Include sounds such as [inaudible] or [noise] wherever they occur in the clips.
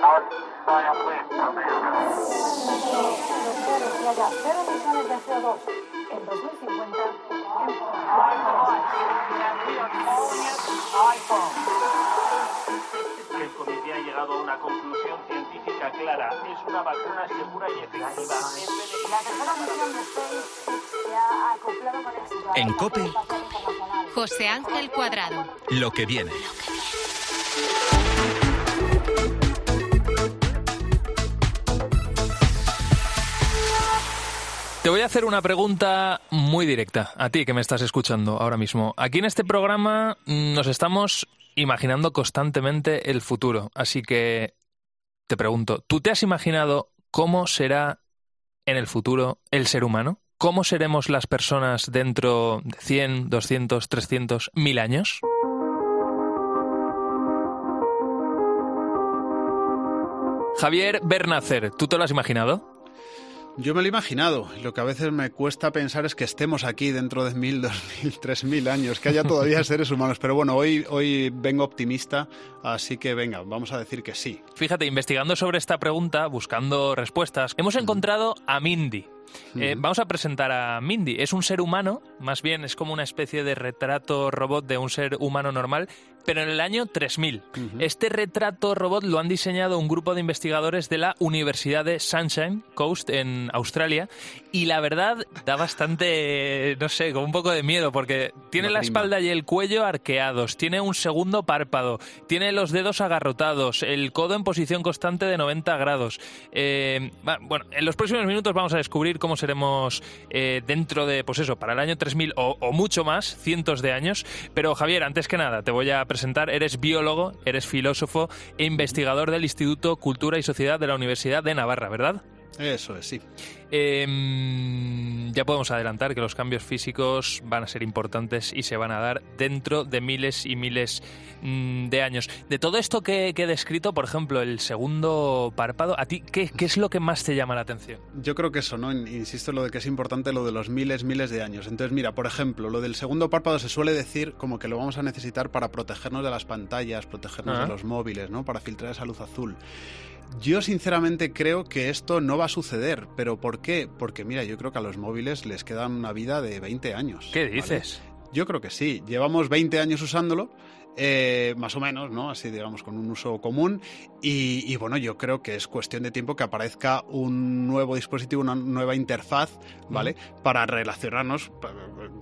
que haya cero emisiones de CO2 en 2050 El comité ha llegado a una conclusión científica clara. Es una vacuna segura y efectiva. La tercera misión de SpaceX se ha acoplado con éxito a la En COPE. José Ángel Cuadrado. Lo que viene. Te voy a hacer una pregunta muy directa a ti que me estás escuchando ahora mismo. Aquí en este programa nos estamos imaginando constantemente el futuro, así que te pregunto, ¿tú te has imaginado cómo será en el futuro el ser humano? ¿Cómo seremos las personas dentro de 100, 200, 300, 1000 años? Javier Bernacer, ¿tú te lo has imaginado? Yo me lo he imaginado. Lo que a veces me cuesta pensar es que estemos aquí dentro de mil, [laughs] dos mil, tres mil años, que haya todavía [laughs] seres humanos. Pero bueno, hoy, hoy vengo optimista, así que venga, vamos a decir que sí. Fíjate, investigando sobre esta pregunta, buscando respuestas, hemos encontrado a Mindy. Eh, vamos a presentar a Mindy. Es un ser humano, más bien es como una especie de retrato robot de un ser humano normal, pero en el año 3000. Este retrato robot lo han diseñado un grupo de investigadores de la Universidad de Sunshine Coast en Australia y la verdad da bastante, no sé, con un poco de miedo porque tiene la espalda y el cuello arqueados, tiene un segundo párpado, tiene los dedos agarrotados, el codo en posición constante de 90 grados. Eh, bueno, en los próximos minutos vamos a descubrir cómo seremos eh, dentro de, pues eso, para el año 3000 o, o mucho más, cientos de años. Pero Javier, antes que nada, te voy a presentar, eres biólogo, eres filósofo e investigador del Instituto Cultura y Sociedad de la Universidad de Navarra, ¿verdad? Eso es, sí. Eh, ya podemos adelantar que los cambios físicos van a ser importantes y se van a dar dentro de miles y miles mm, de años. De todo esto que, que he descrito, por ejemplo, el segundo párpado, ¿a ti qué, qué es lo que más te llama la atención? Yo creo que eso, ¿no? Insisto en lo de que es importante lo de los miles, miles de años. Entonces, mira, por ejemplo, lo del segundo párpado se suele decir como que lo vamos a necesitar para protegernos de las pantallas, protegernos Ah. de los móviles, ¿no? Para filtrar esa luz azul. Yo sinceramente creo que esto no va a suceder, pero ¿por qué? Porque mira, yo creo que a los móviles les queda una vida de 20 años. ¿Qué ¿vale? dices? Yo creo que sí. Llevamos 20 años usándolo, eh, más o menos, ¿no? Así, digamos, con un uso común. Y, y, bueno, yo creo que es cuestión de tiempo que aparezca un nuevo dispositivo, una nueva interfaz, ¿vale? Para relacionarnos, para,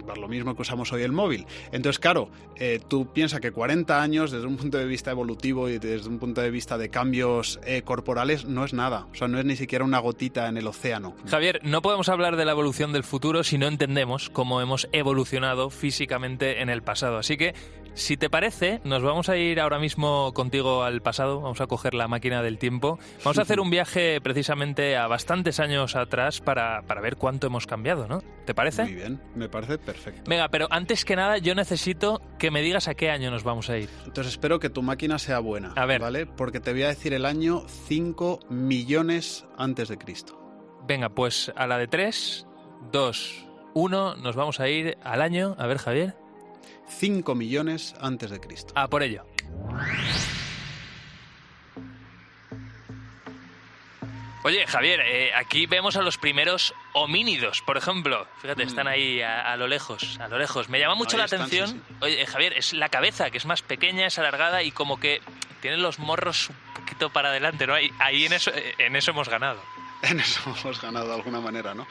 para lo mismo que usamos hoy el móvil. Entonces, claro, eh, tú piensas que 40 años, desde un punto de vista evolutivo y desde un punto de vista de cambios eh, corporales, no es nada. O sea, no es ni siquiera una gotita en el océano. Javier, no podemos hablar de la evolución del futuro si no entendemos cómo hemos evolucionado físicamente en el pasado. Así que, si te parece, nos vamos a ir ahora mismo contigo al pasado, vamos a coger la máquina del tiempo, vamos a hacer un viaje precisamente a bastantes años atrás para, para ver cuánto hemos cambiado, ¿no? ¿Te parece? Muy bien, me parece perfecto. Venga, pero antes que nada yo necesito que me digas a qué año nos vamos a ir. Entonces espero que tu máquina sea buena. A ver. ¿Vale? Porque te voy a decir el año 5 millones antes de Cristo. Venga, pues a la de 3, 2, 1, nos vamos a ir al año. A ver, Javier. 5 millones antes de Cristo. A por ello. Oye, Javier, eh, aquí vemos a los primeros homínidos, por ejemplo. Fíjate, están ahí a, a lo lejos, a lo lejos. Me llama mucho Ahí la están, atención. sí, Oye, eh, Javier, es la cabeza, que es más pequeña, es alargada y como que tiene los morros un poquito para adelante, ¿no? Ahí, ahí en, eso, eh, en eso hemos ganado. [laughs] En eso hemos ganado de alguna manera, ¿no?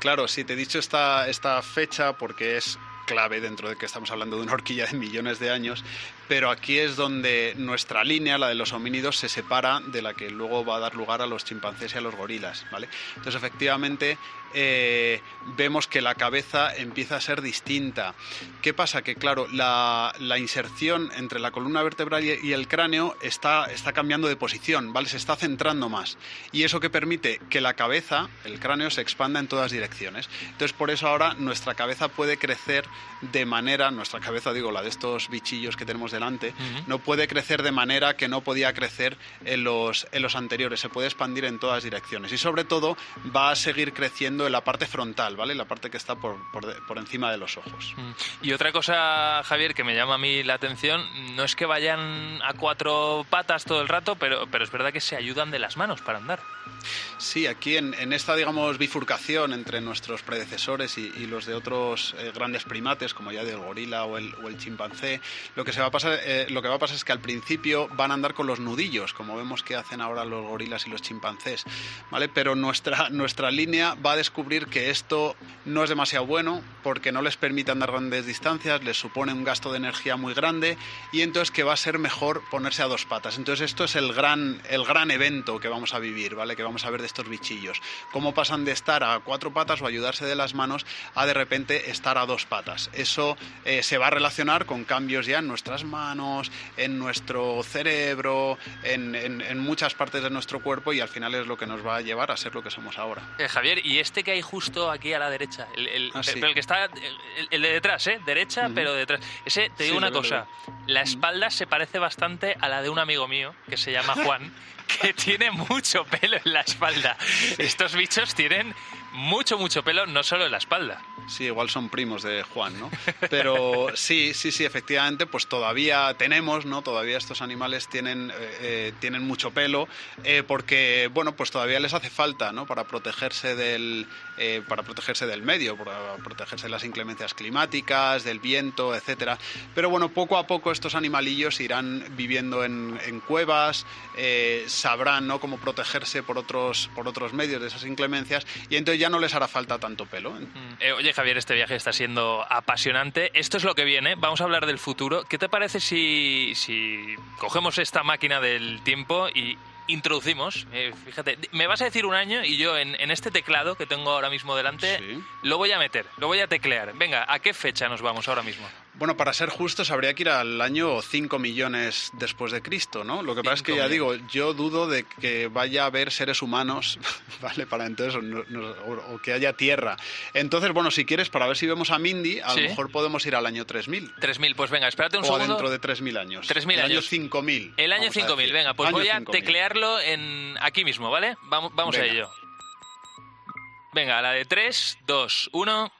Claro, sí, te he dicho esta, esta fecha porque es clave dentro de que estamos hablando de una horquilla de millones de años, pero aquí es donde nuestra línea, la de los homínidos, se separa de la que luego va a dar lugar a los chimpancés y a los gorilas, ¿vale? Entonces, efectivamente, eh, vemos que la cabeza empieza a ser distinta. ¿Qué pasa? Que, claro, la, inserción entre la columna vertebral y, y el cráneo está, está cambiando de posición, ¿vale? Se está centrando más. Y eso que permite que la cabeza, el cráneo, se expanda en todas direcciones. Entonces, por eso ahora nuestra cabeza puede crecer de manera, nuestra cabeza, digo, la de estos bichillos que tenemos delante, no puede crecer de manera que no podía crecer en los, en los anteriores, se puede expandir en todas direcciones y sobre todo va a seguir creciendo en la parte frontal, ¿vale? La parte que está por, por, encima de los ojos. Mm. Y otra cosa, Javier, que me llama a mí la atención, no es que vayan a cuatro patas todo el rato, pero, pero es verdad que se ayudan de las manos para andar. Sí, aquí en, en esta, digamos, bifurcación entre nuestros predecesores y, y los de otros eh, grandes primates, como ya del gorila o el, o el chimpancé, lo que, se va a pasar, eh, lo que va a pasar es que al principio van a andar con los nudillos, como vemos que hacen ahora los gorilas y los chimpancés, ¿vale? Pero nuestra, nuestra línea va a descubrir que esto no es demasiado bueno porque no les permite andar grandes distancias, les supone un gasto de energía muy grande y entonces que va a ser mejor ponerse a dos patas. Entonces esto es el gran, el gran evento que vamos a vivir, ¿vale? Que vamos a ver de estos bichillos. Cómo pasan de estar a cuatro patas o ayudarse de las manos a de repente estar a dos patas. Eso eh, se va a relacionar con cambios ya en nuestras manos, en nuestro cerebro, en, en- en muchas partes de nuestro cuerpo y al final es lo que nos va a llevar a ser lo que somos ahora. Eh, Javier, y este que hay justo aquí a la derecha, el, el- Ah, sí. pero el que está, el, el de detrás, ¿eh? Derecha, pero detrás. Ese, te digo Sí, una cosa, la espalda se parece bastante a la de un amigo mío que se llama [laughs] Juan, que tiene mucho pelo en la espalda. Estos bichos tienen mucho, mucho pelo, no solo en la espalda. Sí, igual son primos de Juan, ¿no? Pero [laughs] sí, sí, sí, efectivamente, pues todavía tenemos, ¿no? Todavía estos animales tienen, eh, eh, tienen mucho pelo, eh, porque, bueno, pues todavía les hace falta, ¿no? Para protegerse del, eh, para protegerse del medio, para protegerse de las inclemencias climáticas, del viento, etcétera. Pero bueno, poco a poco estos animalillos irán viviendo en, cuevas, eh, sabrán, ¿no? Cómo protegerse por otros, por otros medios de esas inclemencias, y entonces ya no les hará falta tanto pelo. Eh, oye, Javier, este viaje está siendo apasionante. Esto es lo que viene. Vamos a hablar del futuro. ¿Qué te parece si cogemos esta máquina del tiempo y introducimos? eh, fíjate, me vas a decir un año y yo en, en este teclado que tengo ahora mismo delante Sí. lo voy a meter, lo voy a teclear. Venga, ¿a qué fecha nos vamos ahora mismo? Bueno, para ser justos, habría que ir al año 5 millones después de Cristo, ¿no? Lo que pasa es que, ya digo, yo dudo de que vaya a haber seres humanos, [laughs] ¿vale? Para entonces, o, no- no- o- o que haya tierra. Entonces, bueno, si quieres, para ver si vemos a Mindy, a Sí. lo mejor podemos ir al año 3000. 3.000, pues venga, espérate un O segundo. dentro de 3.000 años. 3.000 el año años. 5000. El año vamos a 5000, decir. venga, pues Año voy a 5000. teclearlo en aquí mismo, ¿vale? Vamos, vamos a ello. Venga, la de 3, 2, 1.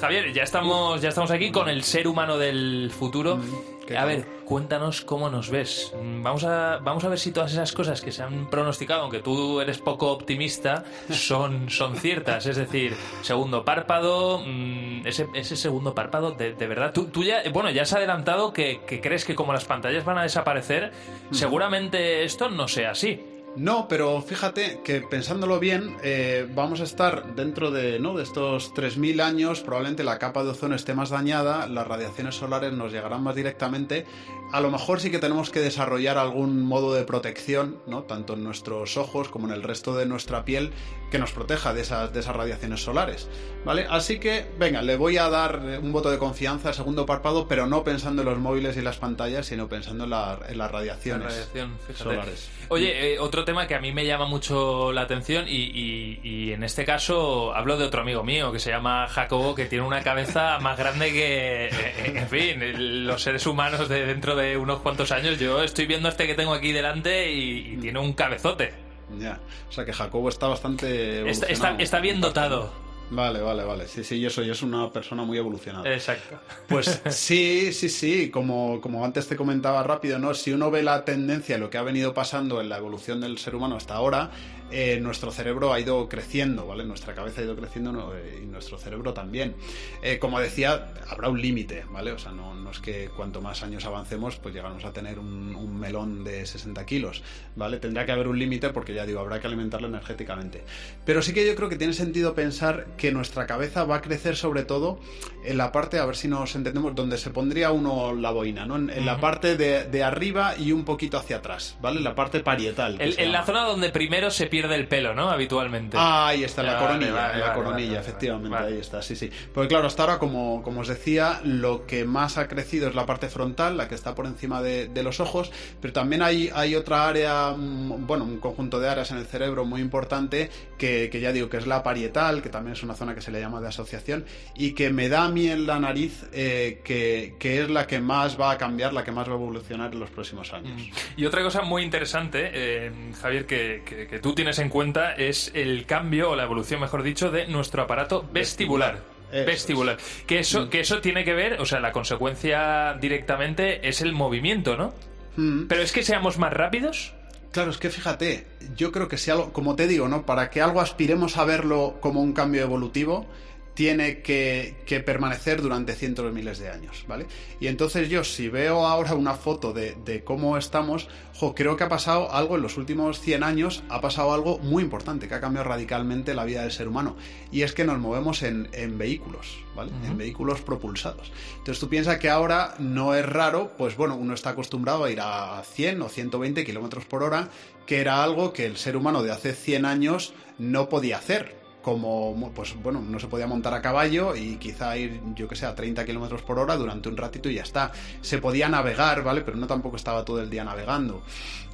Javier, ya estamos, ya estamos aquí con el ser humano del futuro. qué a ver, cuéntanos cómo nos ves. Mm, Vamos a, vamos a ver si todas esas cosas que se han pronosticado, aunque tú eres poco optimista, [laughs] son, son ciertas. Es decir, segundo párpado, mm, ese, ese segundo párpado, de, de verdad. Tú, tú ya, bueno, ya has adelantado que, que crees que como las pantallas van a desaparecer, seguramente esto no sea así. No, pero fíjate que pensándolo bien, eh, vamos a estar dentro de, ¿no? de estos 3.000 años, probablemente la capa de ozono esté más dañada, las radiaciones solares nos llegarán más directamente. A lo mejor sí que tenemos que desarrollar algún modo de protección, ¿no? tanto en nuestros ojos como en el resto de nuestra piel, que nos proteja de esas, de esas radiaciones solares. ¿vale? Así que, venga, le voy a dar eh, un voto de confianza al segundo párpado, pero no pensando en los móviles y las pantallas, sino pensando en, la- en las radiaciones La radiación, fíjate. solares. Oye, eh, otro tema que a mí me llama mucho la atención y, y- y en este caso hablo de otro amigo mío que se llama Jacobo, que tiene una cabeza [laughs] más grande que, eh, en fin, los seres humanos de dentro de unos cuantos años. Yo estoy viendo este que tengo aquí delante y, y tiene un cabezote. Ya, o sea que Jacobo está bastante. Está, está- bien dotado. Vale, vale, vale. Sí, sí, yo soy es una persona muy evolucionada. Exacto. Pues [laughs] sí, sí, sí. Como, como antes te comentaba rápido, ¿no? Si uno ve la tendencia, lo que ha venido pasando en la evolución del ser humano hasta ahora, eh, nuestro cerebro ha ido creciendo, ¿vale? Nuestra cabeza ha ido creciendo eh, y nuestro cerebro también. Eh, como decía, habrá un límite, ¿vale? O sea, no, no, es que cuanto más años avancemos, pues llegamos a tener un, un melón de 60 kilos, ¿vale? Tendrá que haber un límite porque ya digo, habrá que alimentarlo energéticamente. Pero sí que yo creo que tiene sentido pensar que nuestra cabeza va a crecer sobre todo en la parte, a ver si nos entendemos, donde se pondría uno la boina, ¿no? En, en la parte de, de, arriba y un poquito hacia atrás, ¿vale? La parte parietal. El, en la zona donde primero se pierde el pelo, ¿no? Habitualmente. Ah, ahí está, la coronilla, vale, vale, la coronilla, efectivamente, ahí está, sí, sí. Porque claro, hasta ahora, como, como os decía, lo que más ha crecido es la parte frontal, la que está por encima de, de los ojos, pero también hay, hay otra área, mm, bueno, un conjunto de áreas en el cerebro muy importante, que, que ya digo que es la parietal, que también es una zona que se le llama de asociación, y que me da a mí en la nariz eh, que, que, es la que más va a cambiar, la que más va a evolucionar en los próximos años. Mm. Y otra cosa muy interesante, eh, Javier, que, que, que, tú tienes en cuenta es el cambio, o la evolución, mejor dicho, de nuestro aparato vestibular. Eso vestibular. es. Que eso, que eso tiene que ver, o sea, la consecuencia directamente es el movimiento, ¿no? Mm. Pero es que seamos más rápidos. Claro, es que fíjate, yo creo que si algo, como te digo, ¿no? Para que algo aspiremos a verlo como un cambio evolutivo, tiene que, que, permanecer durante cientos de miles de años, ¿vale? Y entonces yo, si veo ahora una foto de, de cómo estamos, jo, creo que ha pasado algo en los últimos 100 años, ha pasado algo muy importante, que ha cambiado radicalmente la vida del ser humano. Y es que nos movemos en, en vehículos, ¿vale? Uh -huh. En vehículos propulsados. Entonces tú piensas que ahora no es raro, pues bueno, uno está acostumbrado a ir a 100 o 120 kilómetros por hora, que era algo que el ser humano de hace 100 años no podía hacer como, pues bueno, no se podía montar a caballo y quizá ir, yo que sé, a 30 kilómetros por hora durante un ratito y ya está. Se podía navegar, ¿vale? Pero no tampoco estaba todo el día navegando.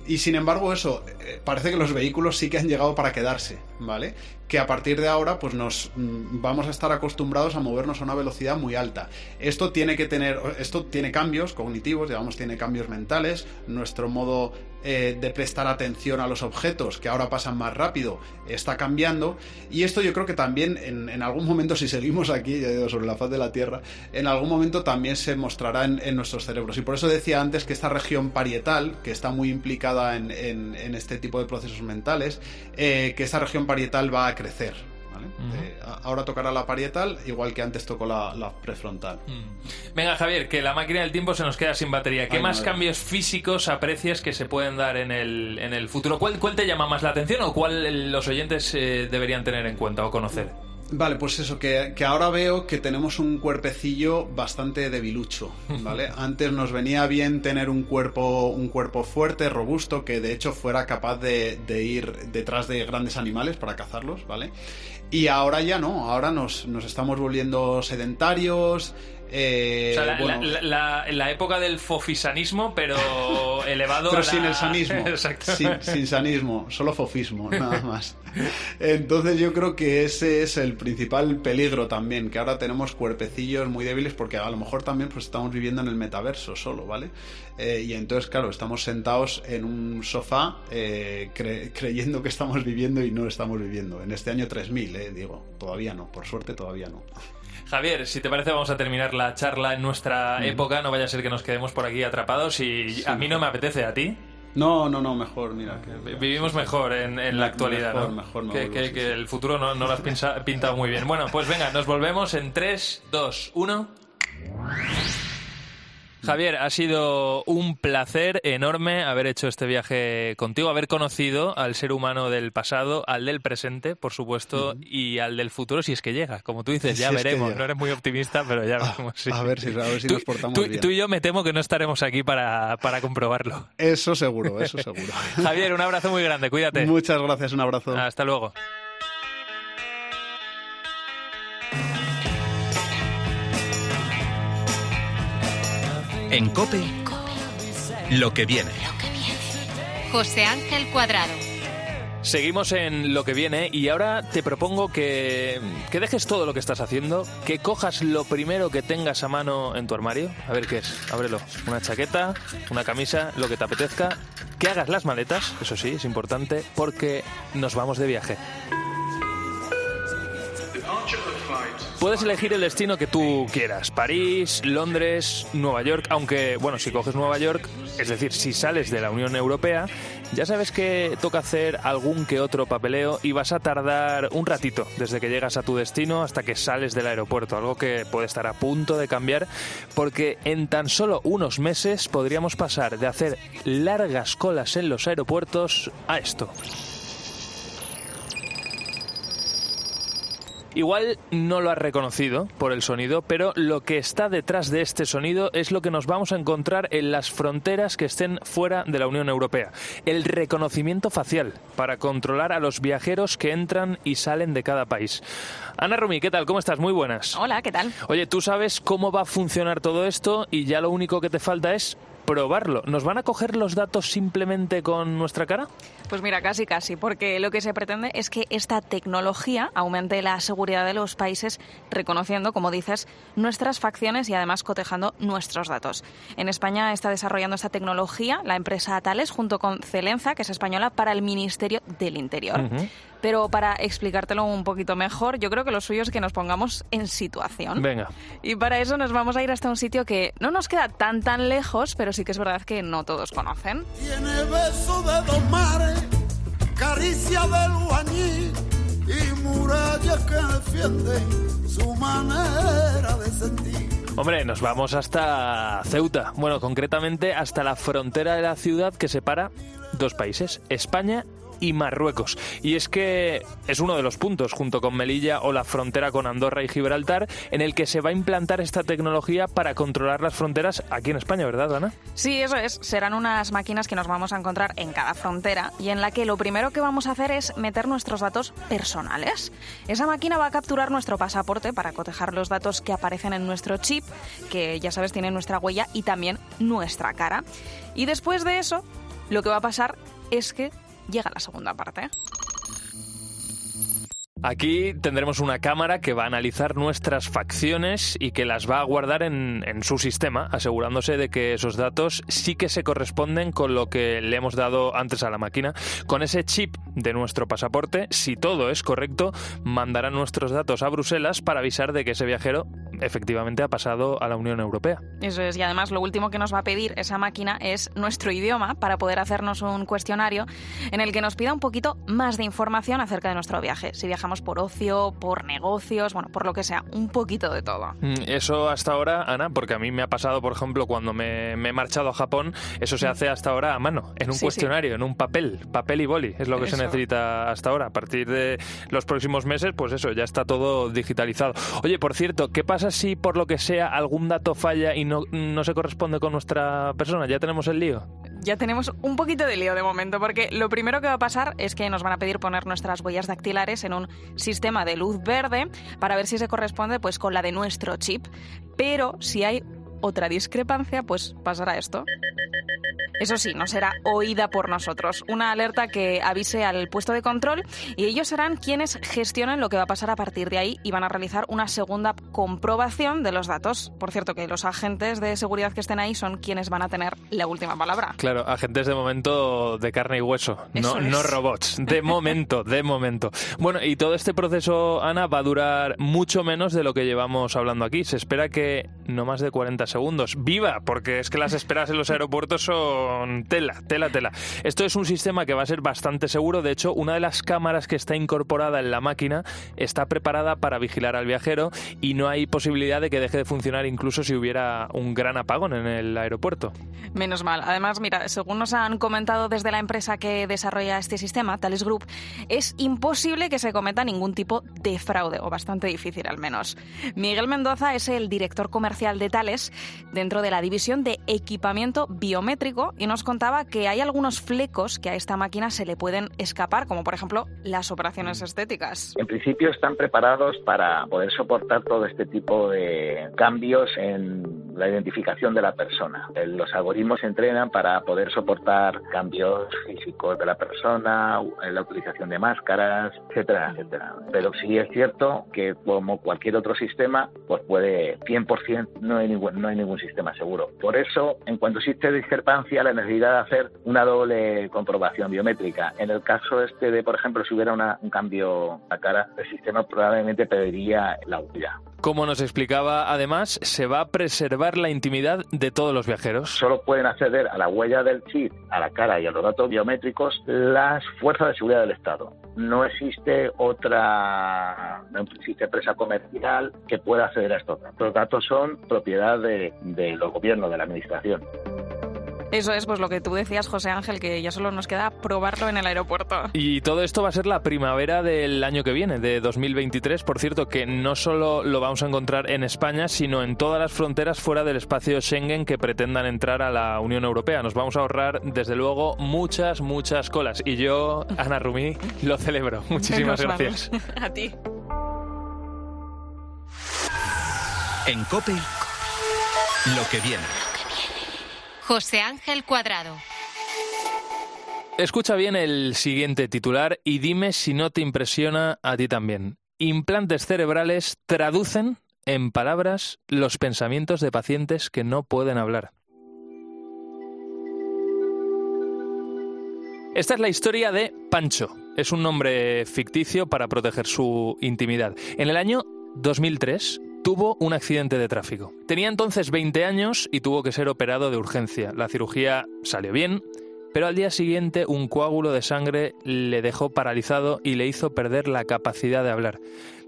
Y sin embargo, eso, eh, parece que los vehículos sí que han llegado para quedarse, ¿vale? Que a partir de ahora, pues nos mm, vamos a estar acostumbrados a movernos a una velocidad muy alta. Esto tiene que tener, esto tiene cambios cognitivos, digamos, tiene cambios mentales, nuestro modo eh, de prestar atención a los objetos, que ahora pasan más rápido, está cambiando. Y esto yo creo que también en, algún momento, si seguimos aquí, digo, sobre la faz de la Tierra, en algún momento también se mostrará en nuestros cerebros. Y por eso decía antes que esta región parietal, que está muy implicada en, en, en, este tipo de procesos mentales, eh, que esta región parietal va a crecer. ¿vale? Uh -huh. eh, ahora tocará la parietal, igual que antes tocó la, la prefrontal. Mm. Venga, Javier, que la máquina del tiempo se nos queda sin batería. ¿Qué Ay, más madre. cambios físicos aprecias que se pueden dar en el, en el futuro? ¿Cuál, ¿Cuál, te llama más la atención o cuál los oyentes eh, deberían tener en cuenta o conocer? Vale, pues eso, que, que, ahora veo que tenemos un cuerpecillo bastante debilucho, [laughs] ¿vale? Antes nos venía bien tener un cuerpo, un cuerpo fuerte, robusto, que de hecho fuera capaz de, de ir detrás de grandes animales para cazarlos, ¿vale? Y ahora ya no, ahora nos, nos estamos volviendo sedentarios, eh, o sea, la, bueno, la, la, la, época del fofisanismo, pero [laughs] elevado pero a sin el sanismo. [laughs] Exacto. Sin, sin, sanismo, solo fofismo, nada más. Entonces yo creo que ese es el principal peligro también, que ahora tenemos cuerpecillos muy débiles porque a lo mejor también pues estamos viviendo en el metaverso solo, ¿vale? Eh, y entonces, claro, estamos sentados en un sofá eh, cre creyendo que estamos viviendo y no estamos viviendo. En este año 3000, eh, digo, todavía no, por suerte todavía no. Javier, si te parece vamos a terminar la charla en nuestra mm. época, no vaya a ser que nos quedemos por aquí atrapados y sí. a mí no me apetece, ¿a ti? No, no, no, mejor, mira. Que, Vivimos mejor en, en la actualidad, mejor, ¿no? Mejor, mejor que, que, que, el futuro no, no lo has pintado muy bien. Bueno, pues venga, nos volvemos en 3, 2, 1... Javier, ha sido un placer enorme haber hecho este viaje contigo, haber conocido al ser humano del pasado, al del presente, por supuesto, uh -huh. y al del futuro, si es que llega. Como tú dices, ya si veremos. Es que no eres muy optimista, pero ya veremos. Sí. A ver si, a ver si tú, nos portamos tú, bien. Tú y yo me temo que no estaremos aquí para, para comprobarlo. Eso seguro, eso seguro. [laughs] Javier, un abrazo muy grande, cuídate. Muchas gracias, un abrazo. Hasta luego. En Cope, lo que viene. José Ángel Cuadrado. Seguimos en lo que viene y ahora te propongo que, que, dejes todo lo que estás haciendo, que cojas lo primero que tengas a mano en tu armario. A ver qué es, ábrelo. Una chaqueta, una camisa, lo que te apetezca. Que hagas las maletas, eso sí, es importante, porque nos vamos de viaje. Puedes elegir el destino que tú quieras. París, Londres, Nueva York, aunque, bueno, si coges Nueva York, es decir, si sales de la Unión Europea, ya sabes que toca hacer algún que otro papeleo y vas a tardar un ratito desde que llegas a tu destino hasta que sales del aeropuerto, algo que puede estar a punto de cambiar porque en tan solo unos meses podríamos pasar de hacer largas colas en los aeropuertos a esto. Igual no lo has reconocido por el sonido, pero lo que está detrás de este sonido es lo que nos vamos a encontrar en las fronteras que estén fuera de la Unión Europea. El reconocimiento facial para controlar a los viajeros que entran y salen de cada país. Ana Rumi, ¿qué tal? ¿Cómo estás? Muy buenas. Hola, ¿qué tal? Oye, tú sabes cómo va a funcionar todo esto y ya lo único que te falta es probarlo. ¿Nos van a coger los datos simplemente con nuestra cara? Pues mira, casi casi, porque lo que se pretende es que esta tecnología aumente la seguridad de los países reconociendo, como dices, nuestras facciones y además cotejando nuestros datos. En España está desarrollando esta tecnología la empresa Tales junto con Celenza, que es española, para el Ministerio del Interior. Pero para explicártelo un poquito mejor, yo creo que lo suyo es que nos pongamos en situación. Venga. Y para eso nos vamos a ir hasta un sitio que no nos queda tan tan lejos, pero sí que es verdad que no todos conocen. Tiene beso de dos mares, caricia del guañí y murallas que defienden su manera de sentir. Hombre, nos vamos hasta Ceuta. Bueno, concretamente hasta la frontera de la ciudad que separa dos países, España y Marruecos. Y es que es uno de los puntos, junto con Melilla o la frontera con Andorra y Gibraltar, en el que se va a implantar esta tecnología para controlar las fronteras aquí en España, ¿verdad, Ana? Sí, eso es. Serán unas máquinas que nos vamos a encontrar en cada frontera y en la que lo primero que vamos a hacer es meter nuestros datos personales. Esa máquina va a capturar nuestro pasaporte para cotejar los datos que aparecen en nuestro chip, que ya sabes tiene nuestra huella y también nuestra cara. Y después de eso, lo que va a pasar es que llega la segunda parte. Aquí tendremos una cámara que va a analizar nuestras facciones y que las va a guardar en, en, su sistema, asegurándose de que esos datos sí que se corresponden con lo que le hemos dado antes a la máquina. Con ese chip de nuestro pasaporte, si todo es correcto, mandará nuestros datos a Bruselas para avisar de que ese viajero efectivamente ha pasado a la Unión Europea. Eso es, y además lo último que nos va a pedir esa máquina es nuestro idioma para poder hacernos un cuestionario en el que nos pida un poquito más de información acerca de nuestro viaje. Si viajamos por ocio, por negocios, bueno, por lo que sea, un poquito de todo. Eso hasta ahora, Ana, porque a mí me ha pasado, por ejemplo, cuando me, me he marchado a Japón, eso se hace hasta ahora a mano, en un Sí, cuestionario, en un papel, papel y boli, es lo que se necesita hasta ahora. A partir de los próximos meses, pues eso, ya está todo digitalizado. Oye, por cierto, ¿qué pasa si por lo que sea algún dato falla y no, no se corresponde con nuestra persona? ¿Ya tenemos el lío? Ya tenemos un poquito de lío de momento, porque lo primero que va a pasar es que nos van a pedir poner nuestras huellas dactilares en un sistema de luz verde para ver si se corresponde pues con la de nuestro chip. Pero si hay otra discrepancia, pues pasará esto. Eso sí, no será oída por nosotros. Una alerta que avise al puesto de control y ellos serán quienes gestionen lo que va a pasar a partir de ahí y van a realizar una segunda comprobación de los datos. Por cierto, que los agentes de seguridad que estén ahí son quienes van a tener la última palabra. Claro, agentes de momento de carne y hueso, Eso no, es. no robots. De [laughs] momento, de momento. Bueno, y todo este proceso, Ana, va a durar mucho menos de lo que llevamos hablando aquí. Se espera que no más de 40 segundos. ¡Viva! Porque es que las esperas en los aeropuertos son tela, tela, tela. Esto es un sistema que va a ser bastante seguro. De hecho, una de las cámaras que está incorporada en la máquina está preparada para vigilar al viajero y no hay posibilidad de que deje de funcionar incluso si hubiera un gran apagón en el aeropuerto. Menos mal. Además, mira, según nos han comentado desde la empresa que desarrolla este sistema, Thales Group, es imposible que se cometa ningún tipo de fraude, o bastante difícil al menos. Miguel Mendoza es el director comercial de Thales dentro de la división de equipamiento biométrico y nos contaba que hay algunos flecos que a esta máquina se le pueden escapar, como por ejemplo las operaciones estéticas. En principio están preparados para poder soportar todo este tipo de cambios en la identificación de la persona. Los algoritmos se entrenan para poder soportar cambios físicos de la persona, la utilización de máscaras, etcétera, etcétera. Pero sí es cierto que como cualquier otro sistema, pues puede 100% no hay ningún no hay ningún sistema seguro. Por eso, en cuanto existe discrepancia, la necesidad de hacer una doble comprobación biométrica. En el caso este de, por ejemplo, si hubiera una- un cambio a cara, el sistema probablemente pediría la huella. Como nos explicaba, además, se va a preservar la intimidad de todos los viajeros. Solo pueden acceder a la huella del chip, a la cara y a los datos biométricos las fuerzas de seguridad del Estado. No existe otra, no existe empresa comercial que pueda acceder a estos datos. Los datos son propiedad de, de los gobiernos, de la administración. Eso es pues lo que tú decías, José Ángel, que ya solo nos queda probarlo en el aeropuerto. Y todo esto va a ser la primavera del año que viene, de 2023. Por cierto, que no solo lo vamos a encontrar en España, sino en todas las fronteras fuera del espacio Schengen que pretendan entrar a la Unión Europea. Nos vamos a ahorrar, desde luego, muchas, muchas colas. Y yo, Ana Rumí, lo celebro. [laughs] Muchísimas gracias. [laughs] a ti. En COPE, lo que viene. José Ángel Cuadrado. Escucha bien el siguiente titular y dime si no te impresiona a ti también. Implantes cerebrales traducen en palabras los pensamientos de pacientes que no pueden hablar. Esta es la historia de Pancho. Es un nombre ficticio para proteger su intimidad. En el año 2003, tuvo un accidente de tráfico. Tenía entonces 20 años y tuvo que ser operado de urgencia. La cirugía salió bien, pero al día siguiente un coágulo de sangre le dejó paralizado y le hizo perder la capacidad de hablar.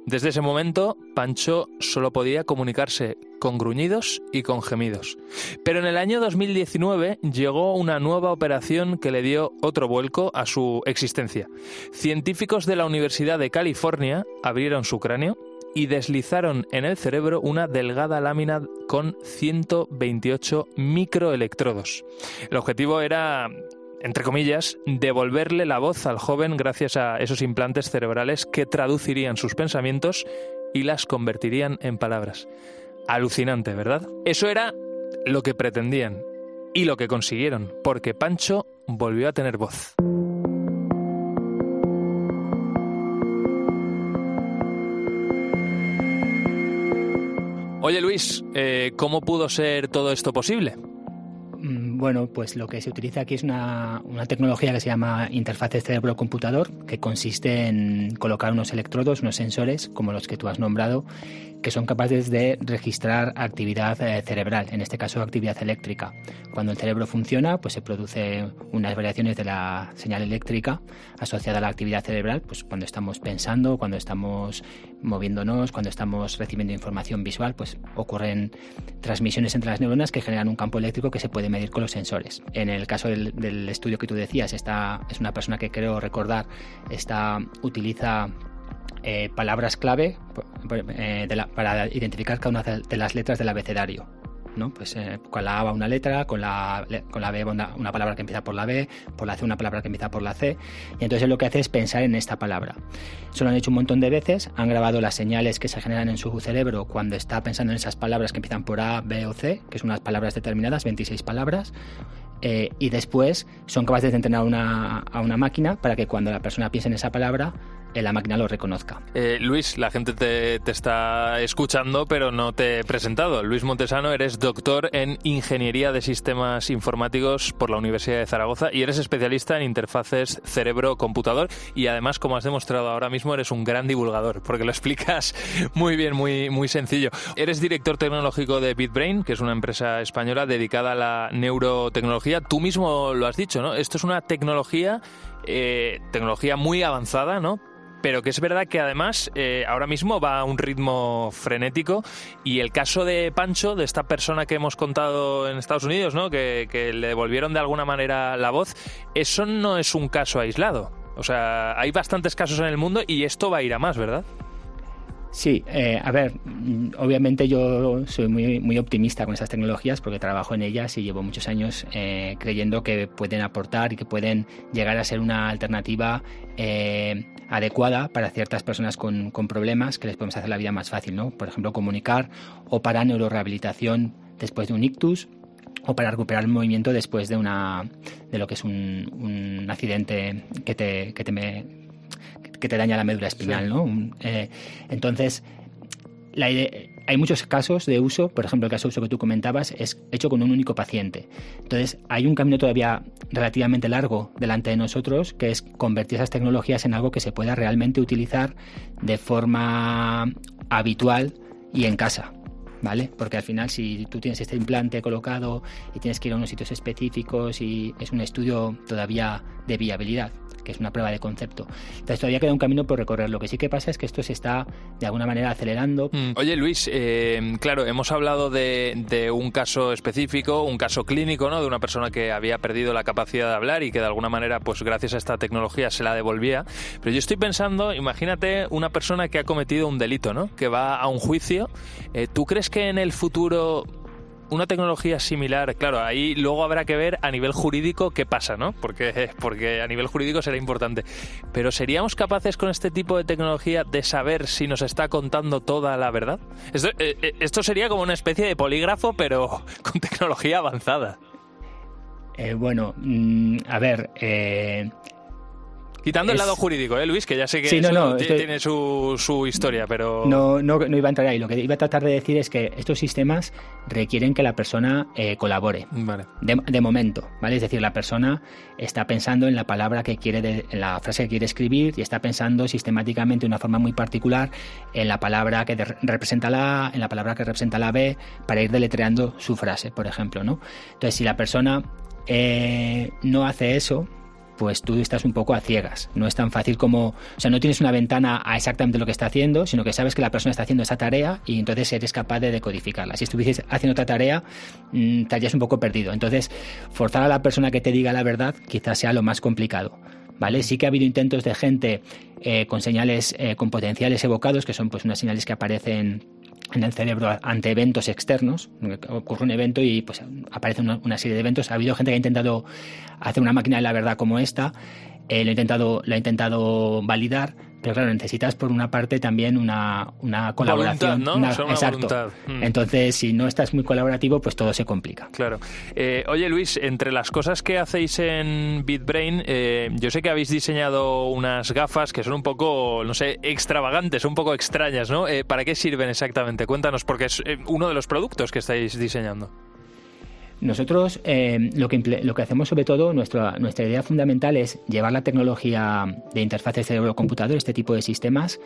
Desde ese momento, Pancho solo podía comunicarse con gruñidos y con gemidos. Pero en el año 2019 llegó una nueva operación que le dio otro vuelco a su existencia. Científicos de la Universidad de California abrieron su cráneo y deslizaron en el cerebro una delgada lámina con 128 microelectrodos. El objetivo era entre comillas, devolverle la voz al joven gracias a esos implantes cerebrales que traducirían sus pensamientos y las convertirían en palabras. Alucinante, ¿verdad? Eso era lo que pretendían y lo que consiguieron, porque Pancho volvió a tener voz. Oye Luis, eh, ¿cómo pudo ser todo esto posible? Mm, bueno, pues lo que se utiliza aquí es una, una tecnología que se llama interfaz cerebro-computador, que consiste en colocar unos electrodos, unos sensores, como los que tú has nombrado, que son capaces de registrar actividad eh, cerebral, en este caso actividad eléctrica. Cuando el cerebro funciona, pues se produce unas variaciones de la señal eléctrica asociada a la actividad cerebral, pues cuando estamos pensando, cuando estamos moviéndonos, cuando estamos recibiendo información visual, pues ocurren transmisiones entre las neuronas que generan un campo eléctrico que se puede medir con los sensores. En el caso del, del estudio que tú decías, esta es una persona que creo recordar, esta utiliza eh, palabras clave eh, para identificar cada una de las letras del abecedario. ¿no? Pues eh, con la A va una letra, con la, con la B va una, palabra que empieza por la B, por la C una palabra que empieza por la C, y entonces lo que hace es pensar en esta palabra. Eso lo han hecho un montón de veces, han grabado las señales que se generan en su cerebro cuando está pensando en esas palabras que empiezan por A, B o C, que son unas palabras determinadas, 26 palabras, y después son capaces de entrenar a una máquina para que cuando la persona piense en esa palabra, la máquina lo reconozca. Eh, Luis, la gente te, está escuchando, pero no te he presentado. Luis Montesano, eres doctor en Ingeniería de Sistemas Informáticos por la Universidad de Zaragoza y eres especialista en interfaces cerebro-computador y además, como has demostrado ahora mismo, eres un gran divulgador porque lo [laughs] explicas muy bien, muy, muy sencillo. Eres director tecnológico de BitBrain, que es una empresa española dedicada a la neurotecnología. Tú mismo lo has dicho, ¿no? Esto es una tecnología, eh, tecnología muy avanzada, ¿no? Pero que es verdad que además eh, ahora mismo va a un ritmo frenético y el caso de Pancho, de esta persona que hemos contado en Estados Unidos, ¿no? que, que le devolvieron de alguna manera la voz, eso no es un caso aislado. O sea, hay bastantes casos en el mundo y esto va a ir a más, ¿verdad? Sí, eh, a ver, obviamente yo soy muy, muy optimista con esas tecnologías porque trabajo en ellas y llevo muchos años eh, creyendo que pueden aportar y que pueden llegar a ser una alternativa eh, adecuada para ciertas personas con, con, problemas que les podemos hacer la vida más fácil, ¿no? Por ejemplo, comunicar o para neurorehabilitación después de un ictus o para recuperar el movimiento después de una de lo que es un, un accidente que te, que te me, que te daña la médula espinal, ¿no? Eh, entonces, hay muchos casos de uso, por ejemplo, el caso de uso que tú comentabas es hecho con un único paciente. Entonces, hay un camino todavía relativamente largo delante de nosotros, que es convertir esas tecnologías en algo que se pueda realmente utilizar de forma habitual y en casa. ¿Vale? Porque al final si tú tienes este implante colocado y tienes que ir a unos sitios específicos y es un estudio todavía de viabilidad que es una prueba de concepto. Entonces todavía queda un camino por recorrer. Lo que sí que pasa es que esto se está de alguna manera acelerando. Mm. Oye Luis, eh, claro, hemos hablado de, un caso específico, un caso clínico, ¿no? De una persona que había perdido la capacidad de hablar y que de alguna manera, pues gracias a esta tecnología se la devolvía. Pero yo estoy pensando, imagínate una persona que ha cometido un delito, ¿no? Que va a un juicio. Eh, ¿Tú crees que en el futuro una tecnología similar, claro, ahí luego habrá que ver a nivel jurídico qué pasa, ¿no? Porque, [laughs] porque a nivel jurídico será importante. Pero ¿seríamos capaces con este tipo de tecnología de saber si nos está contando toda la verdad? Esto, eh, eh, sería como una especie de polígrafo, pero [laughs] con tecnología avanzada. Eh, bueno, mm, a ver, Quitando el lado jurídico, ¿eh, Luis? Que ya sé que tiene su, su, historia, pero... No, no, no, iba a entrar ahí. Lo que iba a tratar de decir es que estos sistemas requieren que la persona eh, colabore. Vale. De, momento, ¿vale? Es decir, la persona está pensando en la palabra que quiere, en la frase que quiere escribir y está pensando sistemáticamente de una forma muy particular en la palabra que representa la A, en la palabra que representa la B, para ir deletreando su frase, por ejemplo, ¿no? Entonces, si la persona eh, no hace eso, pues tú estás un poco a ciegas. No es tan fácil como, o sea, no tienes una ventana a exactamente lo que está haciendo, sino que sabes que la persona está haciendo esa tarea y entonces eres capaz de decodificarla. Si estuvieses haciendo otra tarea, mm, estarías un poco perdido. Entonces, forzar a la persona que te diga la verdad quizás sea lo más complicado. ¿Vale? Sí que ha habido intentos de gente eh, con señales, eh, con potenciales evocados, que son pues unas señales que aparecen en el cerebro ante eventos externos. Ocurre un evento y pues aparece una, serie de eventos. Ha habido gente que ha intentado hacer una máquina de la verdad como esta, eh, lo, ha intentado, lo ha intentado validar, pero claro, necesitas por una parte también una, una colaboración. ¿no? exacto. Mm. Entonces, si no estás muy colaborativo, pues todo se complica. Claro. Eh, oye, Luis, entre las cosas que hacéis en BitBrain, eh, yo sé que habéis diseñado unas gafas que son un poco, no sé, extravagantes, un poco extrañas, ¿no? Eh, ¿Para qué sirven exactamente? Cuéntanos, porque es uno de los productos que estáis diseñando. Nosotros eh, lo, que hacemos sobre todo, nuestra, idea fundamental es llevar la tecnología de interfaces cerebro-computador, este tipo de sistemas,